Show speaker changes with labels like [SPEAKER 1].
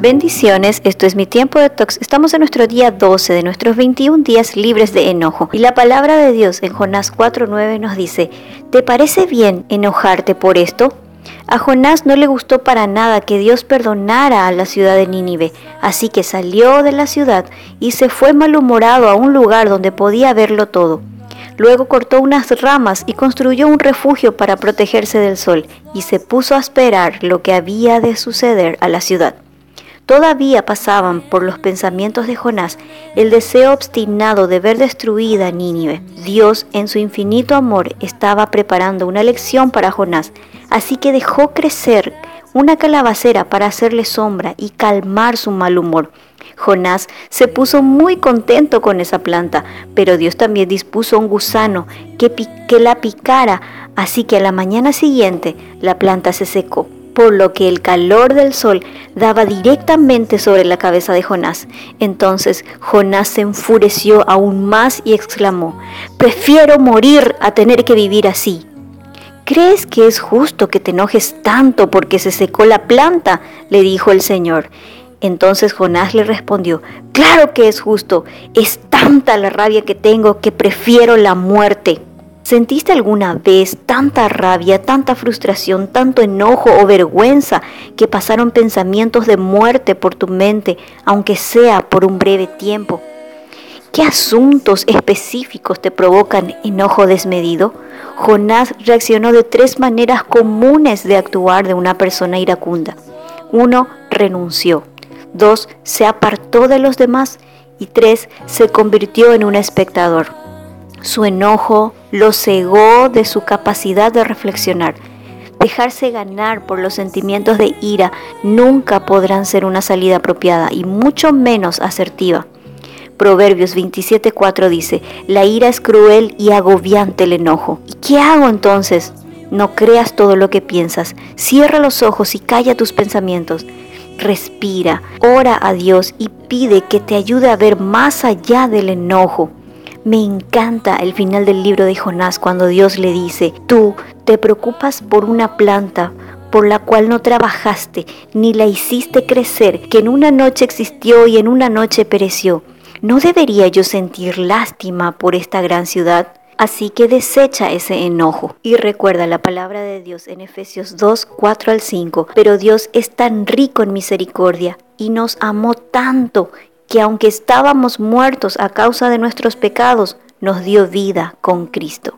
[SPEAKER 1] Bendiciones, esto es mi tiempo de tox. Estamos en nuestro día 12 de nuestros 21 días libres de enojo. Y la palabra de Dios en Jonás 4:9 nos dice, ¿te parece bien enojarte por esto? A Jonás no le gustó para nada que Dios perdonara a la ciudad de Nínive, así que salió de la ciudad y se fue malhumorado a un lugar donde podía verlo todo. Luego cortó unas ramas y construyó un refugio para protegerse del sol, y se puso a esperar lo que había de suceder a la ciudad. Todavía pasaban por los pensamientos de Jonás el deseo obstinado de ver destruida Nínive. Dios, en su infinito amor, estaba preparando una lección para Jonás, así que dejó crecer una calabacera para hacerle sombra y calmar su mal humor. Jonás se puso muy contento con esa planta, pero Dios también dispuso un gusano que, que la picara, así que a la mañana siguiente la planta se secó por lo que el calor del sol daba directamente sobre la cabeza de Jonás. Entonces Jonás se enfureció aún más y exclamó, prefiero morir a tener que vivir así. ¿Crees que es justo que te enojes tanto porque se secó la planta? le dijo el Señor. Entonces Jonás le respondió, claro que es justo, es tanta la rabia que tengo que prefiero la muerte. ¿Sentiste alguna vez tanta rabia, tanta frustración, tanto enojo o vergüenza que pasaron pensamientos de muerte por tu mente, aunque sea por un breve tiempo? ¿Qué asuntos específicos te provocan enojo desmedido? Jonás reaccionó de tres maneras comunes de actuar de una persona iracunda. Uno, renunció. Dos, se apartó de los demás. Y tres, se convirtió en un espectador. Su enojo lo cegó de su capacidad de reflexionar. Dejarse ganar por los sentimientos de ira nunca podrán ser una salida apropiada y mucho menos asertiva. Proverbios 27:4 dice, la ira es cruel y agobiante el enojo. ¿Y qué hago entonces? No creas todo lo que piensas. Cierra los ojos y calla tus pensamientos. Respira, ora a Dios y pide que te ayude a ver más allá del enojo. Me encanta el final del libro de Jonás cuando Dios le dice, tú te preocupas por una planta por la cual no trabajaste ni la hiciste crecer, que en una noche existió y en una noche pereció. ¿No debería yo sentir lástima por esta gran ciudad? Así que desecha ese enojo y recuerda la palabra de Dios en Efesios 2, 4 al 5. Pero Dios es tan rico en misericordia y nos amó tanto que aunque estábamos muertos a causa de nuestros pecados, nos dio vida con Cristo.